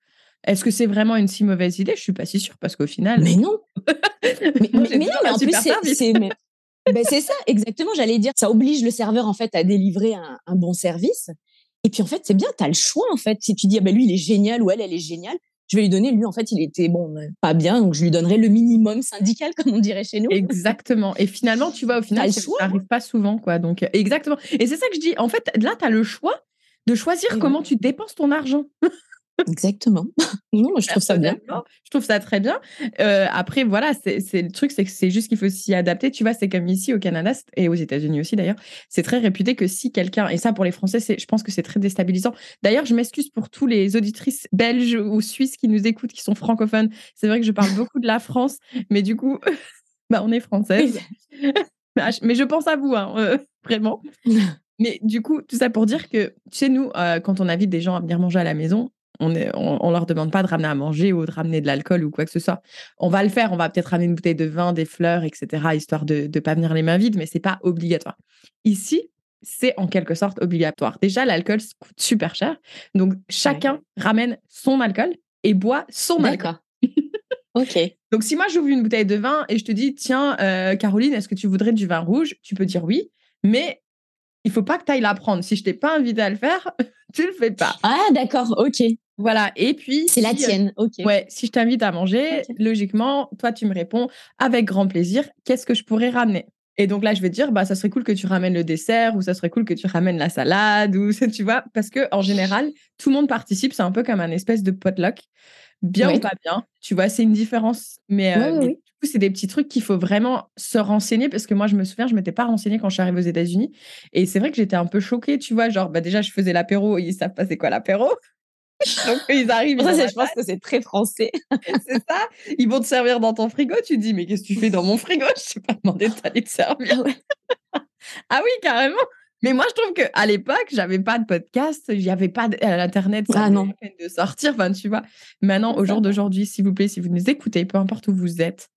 Est-ce que c'est vraiment une si mauvaise idée? Je suis pas si sûre parce qu'au final. Mais non. mais, non, mais en plus, c'est. Ben, c'est ça, exactement. J'allais dire, ça oblige le serveur en fait à délivrer un, un bon service. Et puis en fait, c'est bien, tu as le choix en fait. Si tu dis, ah ben lui, il est génial ou elle, elle est géniale, je vais lui donner, lui, en fait, il était bon, euh, pas bien, donc je lui donnerai le minimum syndical, comme on dirait chez nous. Exactement. Et finalement, tu vois, au final, ça n'arrive pas souvent, quoi. Donc, euh, exactement. Et c'est ça que je dis. En fait, là, tu as le choix de choisir comment tu dépenses ton argent. Exactement. non, je trouve ça bien. Je trouve ça très bien. Euh, après, voilà, c'est le truc, c'est que c'est juste qu'il faut s'y adapter. Tu vois, c'est comme ici au Canada et aux États-Unis aussi d'ailleurs. C'est très réputé que si quelqu'un, et ça pour les Français, je pense que c'est très déstabilisant. D'ailleurs, je m'excuse pour tous les auditrices belges ou suisses qui nous écoutent, qui sont francophones. C'est vrai que je parle beaucoup de la France, mais du coup, bah, on est française. mais je pense à vous, hein, euh, vraiment. Mais du coup, tout ça pour dire que, chez nous, euh, quand on invite des gens à venir manger à la maison, on ne on, leur demande pas de ramener à manger ou de ramener de l'alcool ou quoi que ce soit. On va le faire, on va peut-être ramener une bouteille de vin, des fleurs, etc., histoire de ne pas venir les mains vides, mais c'est pas obligatoire. Ici, c'est en quelque sorte obligatoire. Déjà, l'alcool coûte super cher, donc chacun ramène son alcool et boit son alcool. ok. Donc si moi j'ouvre une bouteille de vin et je te dis tiens euh, Caroline, est-ce que tu voudrais du vin rouge? Tu peux dire oui, mais il faut pas que tu ailles la prendre. Si je t'ai pas invité à le faire, tu le fais pas. Ah d'accord, ok. Voilà. Et puis. C'est la euh, tienne. OK. Ouais. Si je t'invite à manger, logiquement, toi, tu me réponds avec grand plaisir. Qu'est-ce que je pourrais ramener? Et donc là, je vais te dire, bah, ça serait cool que tu ramènes le dessert ou ça serait cool que tu ramènes la salade ou tu vois, parce que en général, tout le monde participe. C'est un peu comme un espèce de potluck. Bien ou pas bien. Tu vois, c'est une différence. Mais, euh, du coup, c'est des petits trucs qu'il faut vraiment se renseigner parce que moi, je me souviens, je m'étais pas renseignée quand je suis arrivée aux États-Unis. Et c'est vrai que j'étais un peu choquée, tu vois. Genre, bah, déjà, je faisais l'apéro. Ils savent pas c'est quoi l'apéro. Donc, ils arrivent. Ça, je pense que c'est très français. c'est ça. Ils vont te servir dans ton frigo. Tu dis, mais qu'est-ce que tu fais dans mon frigo? Je t'ai pas demandé de t'aller te servir. Ah, ah, oui, carrément. Mais moi, je trouve qu'à l'époque, j'avais pas de podcast, il n'y avait pas d'internet, ça ah non. de sortir. Enfin, tu vois. Maintenant, au jour d'aujourd'hui, s'il vous plaît, si vous nous écoutez, peu importe où vous êtes,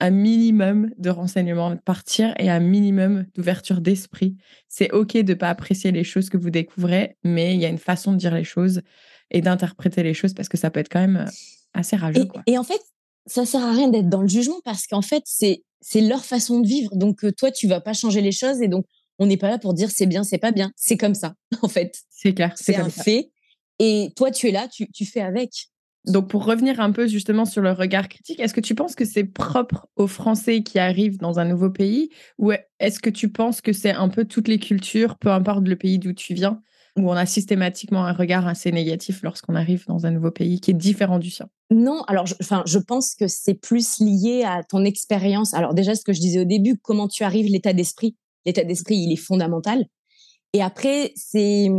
un minimum de renseignements de partir et un minimum d'ouverture d'esprit. C'est OK de ne pas apprécier les choses que vous découvrez, mais il y a une façon de dire les choses et d'interpréter les choses parce que ça peut être quand même euh, assez rageux. Et, en fait, ça sert à rien d'être dans le jugement parce qu'en fait, c'est c'est leur façon de vivre. Donc euh, toi, tu vas pas changer les choses et donc on n'est pas là pour dire c'est bien, c'est pas bien. C'est comme ça, en fait. C'est clair. C'est un fait. Et toi, tu es là, tu, tu fais avec. Donc, pour revenir un peu justement sur le regard critique, est-ce que tu penses que c'est propre aux Français qui arrivent dans un nouveau pays ou est-ce que tu penses que c'est un peu toutes les cultures, peu importe le pays d'où tu viens, où on a systématiquement un regard assez négatif lorsqu'on arrive dans un nouveau pays qui est différent du sien Non, alors je, enfin, je pense que c'est plus lié à ton expérience. Alors déjà, ce que je disais au début, comment tu arrives, l'état d'esprit. L'état d'esprit, il est fondamental. Et après, c'est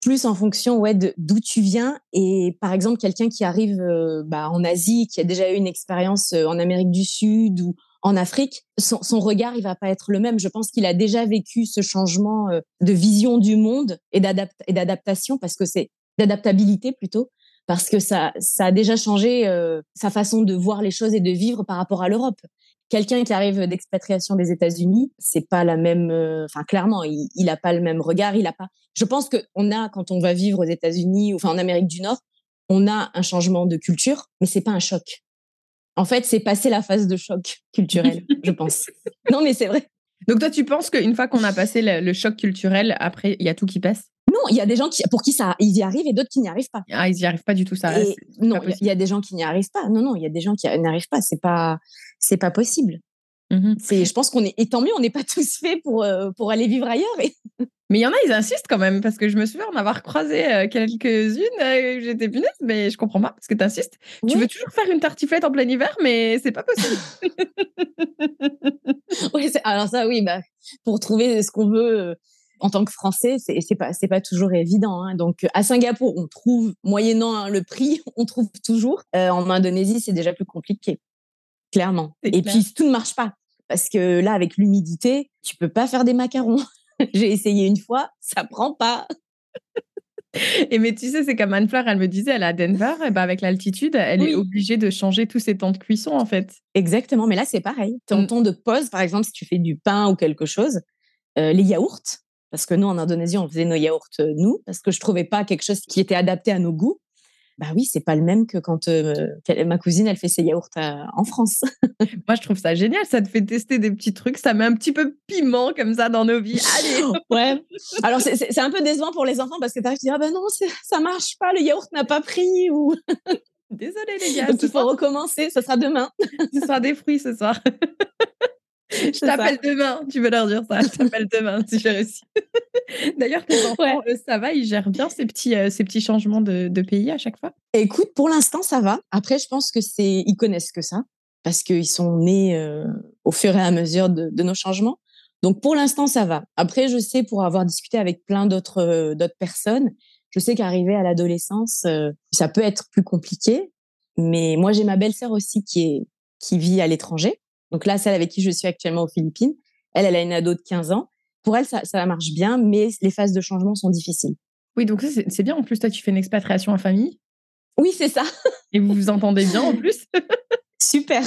plus en fonction ouais, d'où tu viens. Et par exemple, quelqu'un qui arrive euh, bah, en Asie, qui a déjà eu une expérience euh, en Amérique du Sud ou en Afrique, son, regard, il va pas être le même. Je pense qu'il a déjà vécu ce changement euh, de vision du monde et d'adaptation, parce que c'est d'adaptabilité plutôt, parce que ça, ça a déjà changé euh, sa façon de voir les choses et de vivre par rapport à l'Europe. Quelqu'un qui arrive d'expatriation des États-Unis, c'est pas la même. Euh, enfin, clairement, il, il a pas le même regard. Il a pas. Je pense que on a quand on va vivre aux États-Unis, enfin en Amérique du Nord, on a un changement de culture, mais c'est pas un choc. En fait, c'est passer la phase de choc culturel, je pense. Non, mais c'est vrai. Donc toi, tu penses qu'une fois qu'on a passé le, choc culturel, après, il y a tout qui passe? Non, il y a des gens qui, pour qui ça, ils y arrivent et d'autres qui n'y arrivent pas. Ah, ils n'y arrivent pas du tout, ça. non, il y a des gens qui n'y arrivent pas. Non, non, il y a des gens qui n'y arrivent pas. C'est pas, c'est pas possible. Mmh c'est, je pense qu'on est, et tant mieux, on n'est pas tous faits pour, euh, pour aller vivre ailleurs. Mais il y en a, ils insistent quand même, parce que je me souviens en avoir croisé euh, quelques-unes. Euh, j'étais punaise, mais je comprends pas, parce que tu insistes. Tu veux toujours faire une tartiflette en plein hiver, mais c'est pas possible. oui, alors ça, oui, bah, pour trouver ce qu'on veut en tant que Français, c'est pas c'est pas toujours évident. Hein. Donc à Singapour, on trouve moyennant hein, le prix, on trouve toujours. en Indonésie, c'est déjà plus compliqué, clairement. Et puis tout ne marche pas parce que là, avec l'humidité, tu peux pas faire des macarons. J'ai essayé une fois, ça prend pas. Et mais tu sais, c'est comme Anne-Fleur, elle me disait, elle est à Denver, et ben avec l'altitude, elle est obligée de changer tous ses temps de cuisson, en fait. Exactement, mais là, c'est pareil. Ton mmh. temps de pause, par exemple, si tu fais du pain ou quelque chose, euh, les yaourts, parce que nous, en Indonésie, on faisait nos yaourts, euh, nous, parce que je trouvais pas quelque chose qui était adapté à nos goûts bah oui, c'est pas le même que quand euh, ma cousine elle fait ses yaourts en France. Moi, je trouve ça génial. Ça te fait tester des petits trucs. Ça met un petit peu piment comme ça dans nos vies. Allez. ouais. Alors c'est un peu décevant pour les enfants parce que tu arrives à dire ah ben non ça marche pas, le yaourt n'a pas pris ou. Désolée les gars. Donc il faut recommencer. Ce sera demain. ce sera des fruits ce soir. Je t'appelle demain, tu veux leur dire ça. Je t'appelle demain si j'ai réussi. D'ailleurs, tes enfants, ça va, ils gèrent bien ces petits, euh, ces petits changements de, pays à chaque fois? Écoute, pour l'instant, ça va. Après, je pense que c'est, ils connaissent que ça parce qu'ils sont nés euh, au fur et à mesure de, nos changements. Donc, pour l'instant, ça va. Après, je sais, pour avoir discuté avec plein d'autres euh, d'autres personnes, je sais qu'arriver à l'adolescence, ça peut être plus compliqué. Mais moi, j'ai ma belle-sœur aussi qui est qui vit à l'étranger donc là, celle avec qui je suis actuellement aux Philippines, elle, elle a une ado de 15 ans. Pour elle, ça, ça marche bien, mais les phases de changement sont difficiles. Oui, donc c'est bien. En plus, toi, tu fais une expatriation en famille. Oui, c'est ça. Et vous vous entendez bien en plus Super.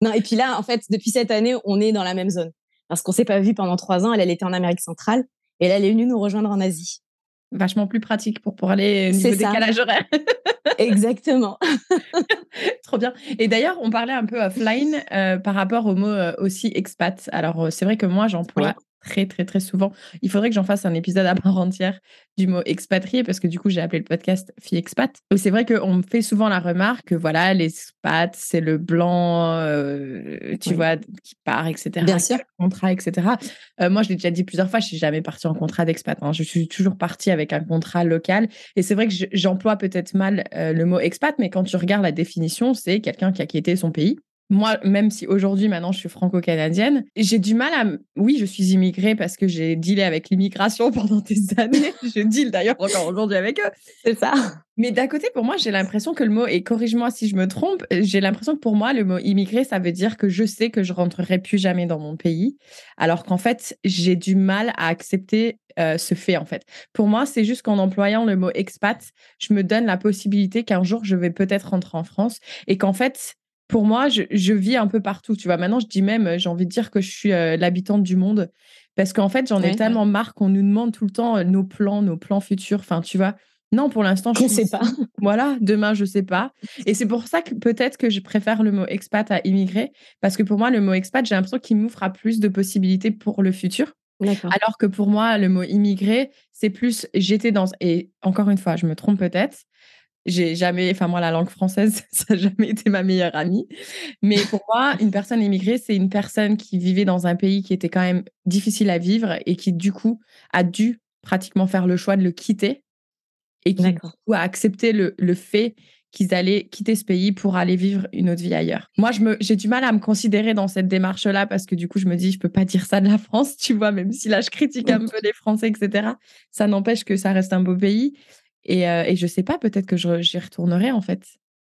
Non, et puis là, en fait, depuis cette année, on est dans la même zone. Parce qu'on s'est pas vu pendant trois ans. Elle, elle était en Amérique centrale. Et là, elle est venue nous rejoindre en Asie. Vachement plus pratique pour pouvoir aller au niveau décalage horaire. Exactement. Trop bien. Et d'ailleurs, on parlait un peu offline euh, par rapport au mot euh, aussi expat. Alors, euh, c'est vrai que moi, j'emploie très, très, très souvent. Il faudrait que j'en fasse un épisode à part entière du mot expatrié parce que du coup, j'ai appelé le podcast Fille expat. C'est vrai qu'on me fait souvent la remarque que voilà, les expats, c'est le blanc, euh, tu vois, qui part, etc. Bien sûr. Contrat, etc. Euh, moi, je l'ai déjà dit plusieurs fois, je suis jamais partie en contrat d'expat. Hein. Je suis toujours partie avec un contrat local. Et c'est vrai que j'emploie peut-être mal euh, le mot expat, mais quand tu regardes la définition, c'est quelqu'un qui a quitté son pays moi, même si aujourd'hui, maintenant, je suis franco-canadienne, j'ai du mal à. Oui, je suis immigrée parce que j'ai dealé avec l'immigration pendant des années. je deal d'ailleurs encore aujourd'hui avec eux. C'est ça. Mais d'un côté, pour moi, j'ai l'impression que le mot, et corrige-moi si je me trompe, j'ai l'impression que pour moi, le mot immigré, ça veut dire que je sais que je rentrerai plus jamais dans mon pays. Alors qu'en fait, j'ai du mal à accepter euh, ce fait, en fait. Pour moi, c'est juste qu'en employant le mot expat, je me donne la possibilité qu'un jour, je vais peut-être rentrer en France et qu'en fait, pour moi, je, vis un peu partout. Tu vois, maintenant, je dis même, j'ai envie de dire que je suis euh, l'habitante du monde. Parce qu'en fait, j'en ai tellement marre qu'on nous demande tout le temps euh, nos plans, nos plans futurs. Enfin, tu vois, non, pour l'instant, je ne sais pas. Voilà, demain, je sais pas. Et c'est pour ça que peut-être que je préfère le mot expat à immigrer. Parce que pour moi, le mot expat, j'ai l'impression qu'il m'ouvre à plus de possibilités pour le futur. Alors que pour moi, le mot immigré, c'est plus j'étais dans. Et encore une fois, je me trompe peut-être, j'ai jamais, enfin moi la langue française, ça n'a jamais été ma meilleure amie. Mais pour moi, une personne immigrée, c'est une personne qui vivait dans un pays qui était quand même difficile à vivre et qui du coup a dû pratiquement faire le choix de le quitter et qui a accepté le, le fait qu'ils allaient quitter ce pays pour aller vivre une autre vie ailleurs. Moi, j'ai du mal à me considérer dans cette démarche-là parce que du coup, je me dis, je peux pas dire ça de la France, tu vois, même si là, je critique un peu les Français, etc. Ça n'empêche que ça reste un beau pays. Et, euh, et je sais pas, peut-être que j'y retournerai en fait.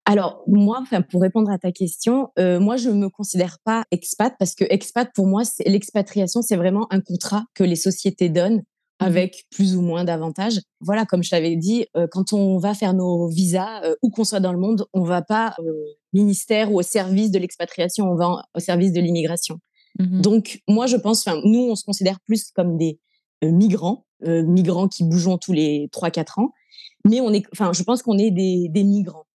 Alors moi, enfin pour répondre à ta question, euh, moi je me considère pas expat parce que expat pour moi, l'expatriation, c'est vraiment un contrat que les sociétés donnent mmh avec plus ou moins d'avantages. Voilà, comme je t'avais dit, euh, quand on va faire nos visas, euh, où qu'on soit dans le monde, on va pas au ministère ou au service de l'expatriation, on va au service de l'immigration. Mmh Donc moi je pense, nous on se considère plus comme des migrants, migrants qui bougent tous les 3-4 ans mais on est, enfin, je pense qu'on est des, des, migrants.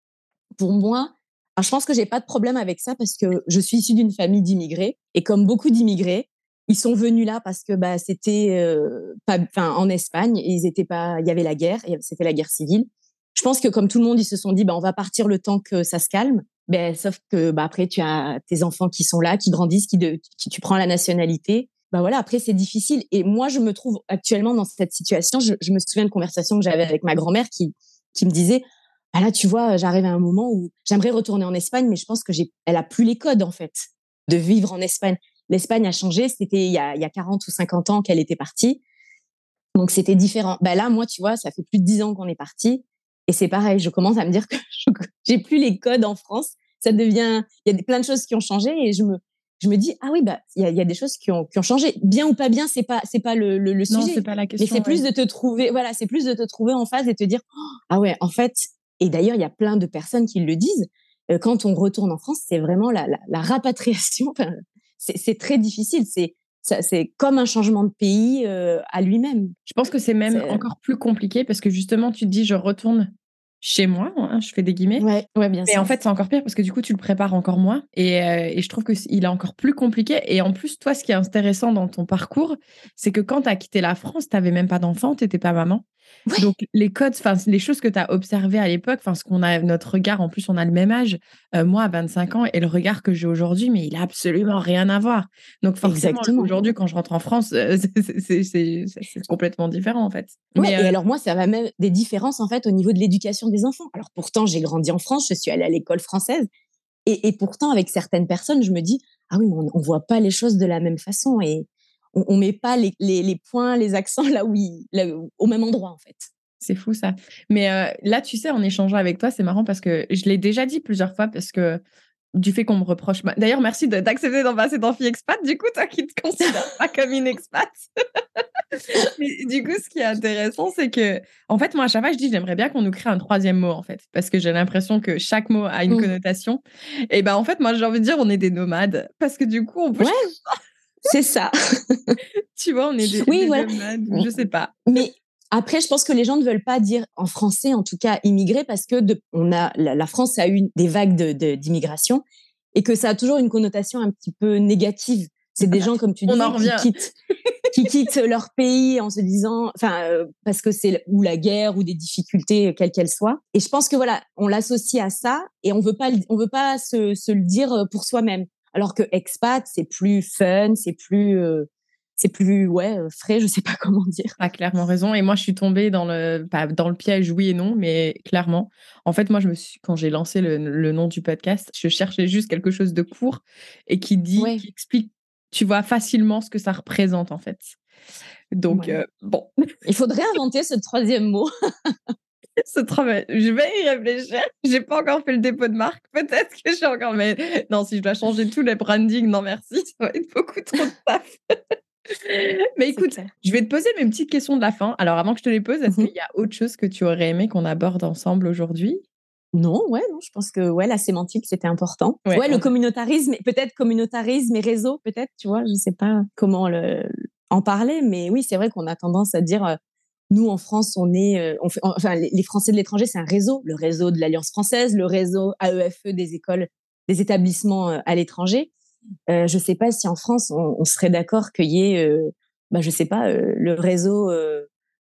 Pour moi, je pense que j'ai pas de problème avec ça parce que je suis issue d'une famille d'immigrés et comme beaucoup d'immigrés, ils sont venus là parce que bah c'était euh, pas, enfin, en Espagne, et ils étaient pas, il y avait la guerre, c'était la guerre civile. Je pense que comme tout le monde, ils se sont dit bah on va partir le temps que ça se calme. Ben, sauf que bah, après, tu as tes enfants qui sont là, qui grandissent, qui, de, qui tu prends la nationalité. Bah voilà, après, c'est difficile. Et moi, je me trouve actuellement dans cette situation. Je, me souviens de conversations que j'avais avec ma grand-mère qui, qui me disait bah là, tu vois, j'arrive à un moment où j'aimerais retourner en Espagne, mais je pense que j'ai, elle a plus les codes, en fait, de vivre en Espagne. L'Espagne a changé. C'était il y a, il y a 40 ou 50 ans qu'elle était partie. Donc, c'était différent. Bah là, moi, tu vois, ça fait plus de 10 ans qu'on est parti. Et c'est pareil, je commence à me dire que j'ai plus les codes en France. Ça devient, il y a plein de choses qui ont changé et je me, je me dis ah oui bah il y a, y a, des choses qui ont, qui ont changé. Bien ou pas bien c'est pas c'est pas le, le, le non, sujet. c'est pas la question mais c'est plus de te trouver voilà c'est plus de te trouver en phase et te dire oh, ah ouais en fait et d'ailleurs il y a plein de personnes qui le disent euh, quand on retourne en France c'est vraiment la, la, la rapatriation enfin, c'est très difficile. C'est c'est comme un changement de pays euh, à lui-même. Je pense que c'est même encore plus compliqué parce que justement, tu te dis, je retourne chez moi, hein, je fais des guillemets. Ouais, ouais bien Mais en fait, c'est encore pire parce que du coup, tu le prépares encore moins. Et, euh, et je trouve qu'il est encore plus compliqué. Et en plus, toi, ce qui est intéressant dans ton parcours, c'est que quand tu as quitté la France, tu n'avais même pas d'enfant, tu n'étais pas maman. Donc, les codes, enfin, les choses que tu as observées à l'époque, enfin, ce qu'on a, notre regard, en plus, on a le même âge, euh, moi, à 25 ans, et le regard que j'ai aujourd'hui, mais il a absolument rien à voir. Donc, forcément, aujourd'hui, quand je rentre en France, euh, c'est complètement différent, en fait. Ouais, mais, euh... et alors, moi, ça va même des différences, en fait, au niveau de l'éducation des enfants. Alors, pourtant, j'ai grandi en France, je suis allée à l'école française, et, pourtant, avec certaines personnes, je me dis, ah oui, mais on ne voit pas les choses de la même façon. Et, on, on met pas les, points, les accents là où, il, là, au même endroit en fait. C'est fou ça. Mais euh, là, tu sais, en échangeant avec toi, c'est marrant parce que je l'ai déjà dit plusieurs fois parce que du fait qu'on me reproche. D'ailleurs, merci d'accepter d'en passer dans Expat, du coup, toi qui te considères pas comme une expat. Mais, du coup, ce qui est intéressant, c'est que, en fait, moi, à chaque fois, je dis, j'aimerais bien qu'on nous crée un troisième mot, en fait, parce que j'ai l'impression que chaque mot a une mmh. connotation. Et ben, en fait, moi, j'ai envie de dire, on est des nomades, parce que du coup, on peut. Ouais. C'est ça. tu vois, on est des, oui, des ouais. nomades, je sais pas. Mais après, je pense que les gens ne veulent pas dire en français, en tout cas, immigré, parce que de, on a la, la, France a eu des vagues d'immigration de, et que ça a toujours une connotation un petit peu négative. C'est des gens, comme tu dis, qui quittent, qui quittent leur pays en se disant, enfin, euh, parce que c'est ou la guerre ou des difficultés, quelles qu'elles soient. Et je pense que voilà, on l'associe à ça et on veut pas, on veut pas se, se le dire pour soi-même. Alors que expat, c'est plus fun, c'est plus, euh, c'est plus ouais frais, je sais pas comment dire. Ah clairement raison. Et moi, je suis tombée dans le pas dans le piège, oui et non, mais clairement. En fait, moi, je me suis quand j'ai lancé le, le, nom du podcast, je cherchais juste quelque chose de court et qui dit, ouais. qui explique, tu vois facilement ce que ça représente en fait. Donc ouais. euh, bon. Il faudrait inventer ce troisième mot. ce travail. Je vais y réfléchir. J'ai pas encore fait le dépôt de marque. Peut-être que j'ai encore. Mais non, si je dois changer tout les branding, non merci. Ça va être beaucoup trop de taf. Mais écoute, je vais te poser mes petites questions de la fin. Alors, avant que je te les pose, est-ce mm -hmm. qu'il y a autre chose que tu aurais aimé qu'on aborde ensemble aujourd'hui? Non, ouais, non, je pense que ouais, la sémantique c'était important. Ouais, ouais le communautarisme, peut-être communautarisme et réseau, peut-être, tu vois, je sais pas comment le, en parler, mais oui, c'est vrai qu'on a tendance à dire, euh, nous en France, on est, euh, on fait, enfin, les Français de l'étranger, c'est un réseau, le réseau de l'Alliance française, le réseau AEFE des écoles, des établissements euh, à l'étranger. Euh, je sais pas si en France on, on serait d'accord qu'il y ait, euh, bah, je sais pas, euh, le réseau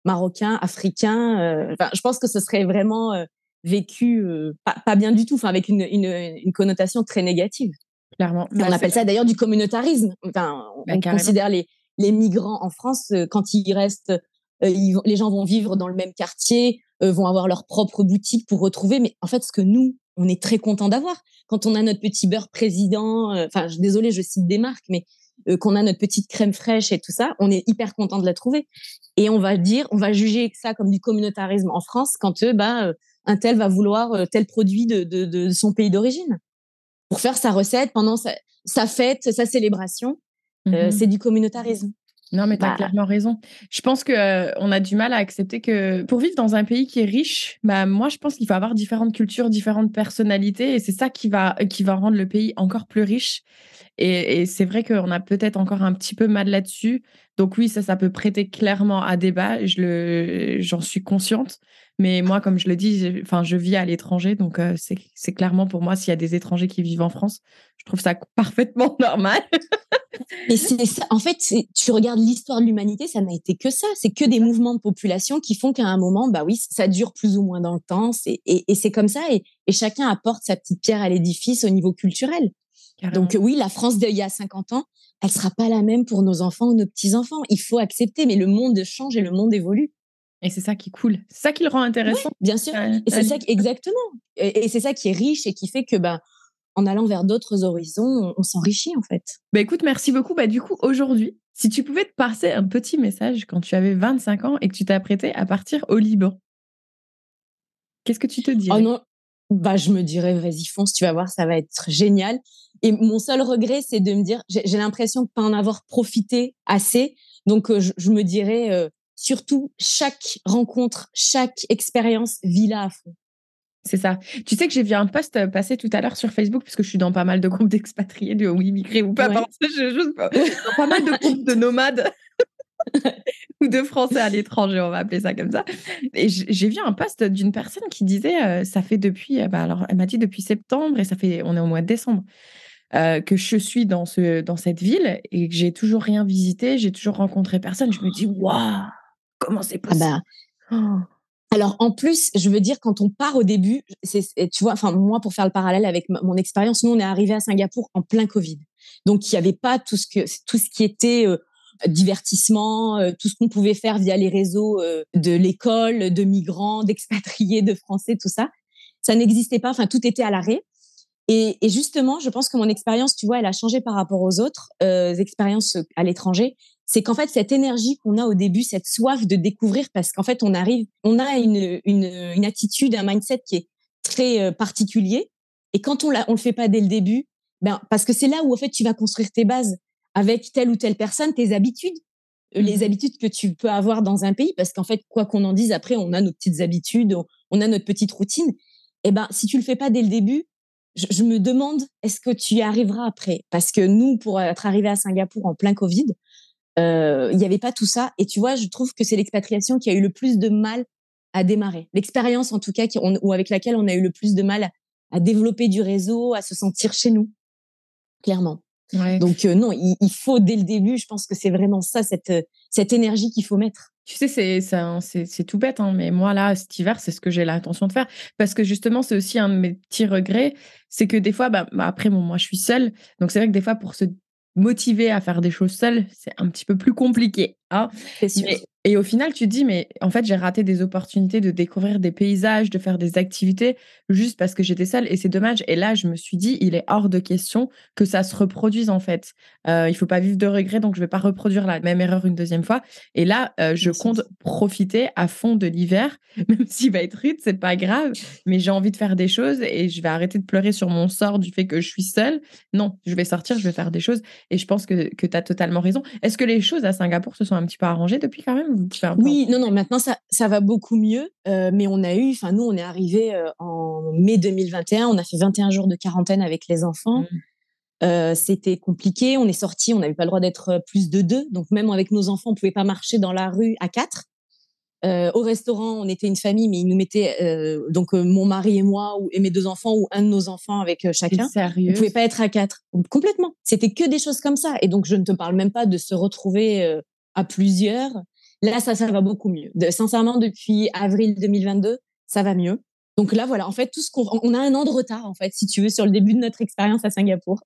marocain, africain. Enfin, je pense que ce serait vraiment vécu pas, pas, bien du tout, enfin avec une, une, une connotation très négative. Clairement. Bah, on appelle ça d'ailleurs du communautarisme. Enfin, bah, on carrément. considère les, les migrants en France quand ils restent, ils les gens vont vivre dans le même quartier, vont avoir leur propre boutique pour retrouver. Mais en fait, ce que nous on est très content d'avoir. Quand on a notre petit beurre président, enfin, euh, désolé, je cite des marques, mais euh, qu'on a notre petite crème fraîche et tout ça, on est hyper content de la trouver. Et on va dire, on va juger ça comme du communautarisme en France quand euh, bah, un tel va vouloir tel produit de, de, de son pays d'origine pour faire sa recette pendant sa, sa fête, sa célébration. Euh, c'est du communautarisme. Non, mais tu as bah. clairement raison. Je pense qu'on euh, on a du mal à accepter que pour vivre dans un pays qui est riche, bah, moi, je pense qu'il faut avoir différentes cultures, différentes personnalités. Et c'est ça qui va, qui va rendre le pays encore plus riche. Et, et c'est vrai qu'on a peut-être encore un petit peu mal là-dessus. Donc oui, ça, ça peut prêter clairement à débat. Je le, j'en suis consciente. Mais moi, comme je le dis, enfin, je vis à l'étranger, donc euh, c'est clairement pour moi, s'il y a des étrangers qui vivent en France, je trouve ça parfaitement normal. Mais c'est ça. En fait, tu regardes l'histoire de l'humanité, ça n'a été que ça. C'est que des mouvements de population qui font qu'à un moment, bah oui, ça dure plus ou moins dans le temps. Et, et c'est comme ça. Et, chacun apporte sa petite pierre à l'édifice au niveau culturel. Donc oui, la France d'il y a 50 ans, elle sera pas la même pour nos enfants ou nos petits-enfants. Il faut accepter, mais le monde change et le monde évolue. Et c'est ça qui est cool. C'est ça qui le rend intéressant. bien sûr. et c'est ça, exactement. Et, c'est ça qui est riche et qui fait que, ben, en allant vers d'autres horizons, on, s'enrichit en fait. Bah écoute, merci beaucoup. Bah du coup, aujourd'hui, si tu pouvais te passer un petit message quand tu avais 25 ans et que tu t'apprêtais à partir au Liban, qu'est-ce que tu te dirais? Oh non, bah je me dirais vas-y fonce, tu vas voir, ça va être génial. Et mon seul regret, c'est de me dire, j'ai l'impression de pas en avoir profité assez. Donc euh, je, me dirais euh, surtout chaque rencontre, chaque expérience, vis-la à fond. C'est ça. Tu sais que j'ai vu un post euh, passer tout à l'heure sur Facebook, parce que je suis dans pas mal de groupes d'expatriés, de oui, immigrés ou pas, je, pas. dans pas mal de groupes de nomades ou de Français à l'étranger, on va appeler ça comme ça. Et j'ai vu un post d'une personne qui disait, euh, ça fait depuis, euh, bah alors elle m'a dit depuis septembre et ça fait, on est au mois de décembre, que je suis dans, ce, dans cette ville et que j'ai toujours rien visité, j'ai toujours rencontré personne. Je me dis, waouh, comment c'est ah bah, possible oh. Alors en plus, je veux dire quand on part au début, c'est tu vois, enfin moi pour faire le parallèle avec mon expérience, nous on est arrivé à Singapour en plein Covid, donc il n'y avait pas tout ce que tout ce qui était euh, divertissement, euh, tout ce qu'on pouvait faire via les réseaux euh, de l'école, de migrants, d'expatriés, de Français, tout ça, ça n'existait pas. Enfin tout était à l'arrêt. Et, et, justement, je pense que mon expérience, tu vois, elle a changé par rapport aux autres expériences à l'étranger c'est qu'en fait cette énergie qu'on a au début, cette soif de découvrir, parce qu'en fait on arrive, on a une, une, une attitude, un mindset qui est très euh, particulier. Et quand on, la, on le fait pas dès le début, ben parce que c'est là où en fait tu vas construire tes bases avec telle ou telle personne, tes habitudes, euh, les mmh habitudes que tu peux avoir dans un pays, parce qu'en fait quoi qu'on en dise, après on a nos petites habitudes, on a notre petite routine. Et ben si tu le fais pas dès le début, je, je me demande est-ce que tu y arriveras après, parce que nous pour être arrivé à Singapour en plein Covid, il n'y avait pas tout ça. Et tu vois, je trouve que c'est l'expatriation qui a eu le plus de mal à démarrer. L'expérience, en tout cas, qui, ou avec laquelle on a eu le plus de mal à, développer du réseau, à se sentir chez nous, clairement. Donc euh, non, il, faut dès le début, je pense que c'est vraiment ça, cette, cette énergie qu'il faut mettre. Tu sais, c'est c'est tout bête, hein, mais moi là, cet hiver, c'est ce que j'ai l'intention de faire, parce que justement, c'est aussi un de mes petits regrets, c'est que des fois, bah, bah après, bon, moi, je suis seule, donc c'est vrai que des fois, pour se motivé à faire des choses seul, c'est un petit peu plus compliqué. Hein et au final, tu te dis, mais en fait, j'ai raté des opportunités de découvrir des paysages, de faire des activités juste parce que j'étais seule et c'est dommage. Et là, je me suis dit, il est hors de question que ça se reproduise en fait. Euh, il faut pas vivre de regrets, donc je vais pas reproduire la même erreur une deuxième fois. Et là, euh, je compte profiter à fond de l'hiver, même s'il va être rude, c'est pas grave. Mais j'ai envie de faire des choses et je vais arrêter de pleurer sur mon sort du fait que je suis seule. Non, je vais sortir, je vais faire des choses. Et je pense que, que tu as totalement raison. Est-ce que les choses à Singapour se sont un petit peu arrangées depuis quand même oui, non, non, maintenant ça, ça va beaucoup mieux. Euh, mais on a eu, enfin, nous, on est arrivé euh, en mai 2021. On a fait 21 jours de quarantaine avec les enfants. Mmh. Euh, c'était compliqué. On est sorti, on n'avait pas le droit d'être plus de deux. Donc, même avec nos enfants, on pouvait pas marcher dans la rue à quatre. au restaurant, on était une famille, mais ils nous mettaient donc mon mari et moi ou, et mes deux enfants ou un de nos enfants avec chacun. Sérieux On pouvait pas être à quatre complètement. C'était que des choses comme ça. Et donc je ne te parle même pas de se retrouver à plusieurs Là, ça, ça va beaucoup mieux. De, sincèrement, depuis avril 2022, ça va mieux. Donc là, voilà, en fait, tout ce qu'on, on a un an de retard, en fait, si tu veux, sur le début de notre expérience à Singapour.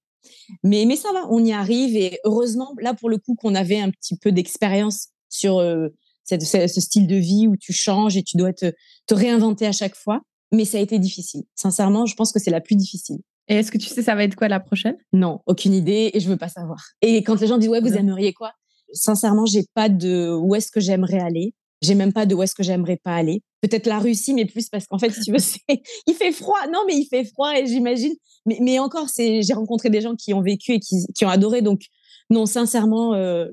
Mais, mais ça va, on y arrive et heureusement, là, pour le coup, qu'on avait un petit peu d'expérience sur euh, cette, ce, style de vie où tu changes et tu dois te, te réinventer à chaque fois. Mais ça a été difficile. Sincèrement, je pense que c'est la plus difficile. Et est-ce que tu sais ça va être quoi la prochaine? Non, aucune idée et je veux pas savoir. Et quand les gens disent ouais, vous aimeriez quoi? Sincèrement, j'ai pas de où est-ce que j'aimerais aller. J'ai même pas de où est-ce que j'aimerais pas aller. Peut-être la Russie, mais plus parce qu'en fait, si tu veux, il fait froid. Non, mais il fait froid et j'imagine. Mais, mais encore, c'est, j'ai rencontré des gens qui ont vécu et qui, qui ont adoré. Donc, non, sincèrement, euh,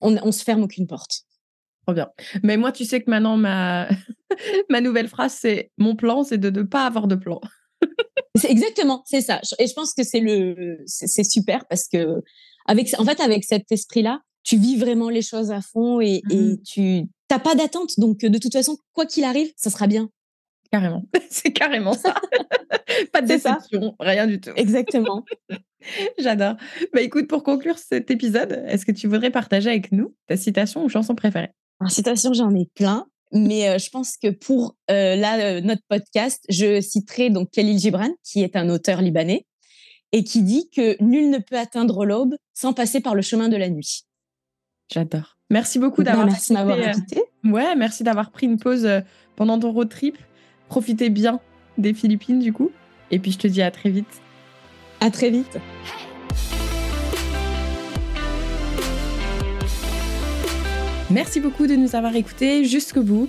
on, on se ferme aucune porte. Trop bien. Mais moi, tu sais que maintenant, ma, ma nouvelle phrase, c'est mon plan, c'est de ne pas avoir de plan. c'est exactement, c'est ça. Et je pense que c'est le, c'est super parce que avec, en fait, avec cet esprit-là, tu vis vraiment les choses à fond et, et mmh. tu t'as pas d'attente. Donc, de toute façon, quoi qu'il arrive, ça sera bien. Carrément. C'est carrément ça. pas de déception, rien du tout. Exactement. J'adore. Bah écoute, pour conclure cet épisode, est-ce que tu voudrais partager avec nous ta citation ou chanson préférée? En citation, j'en ai plein. Mais euh, je pense que pour euh, là, euh, notre podcast, je citerai donc Khalil Gibran, qui est un auteur libanais, et qui dit que nul ne peut atteindre l'aube sans passer par le chemin de la nuit. J'adore. Merci beaucoup d'avoir merci m'avoir invité. Ouais, merci d'avoir pris une pause pendant ton road trip. Profitez bien des Philippines du coup. Et puis je te dis à très vite. À très vite. Merci beaucoup de nous avoir écoutés jusqu'au bout.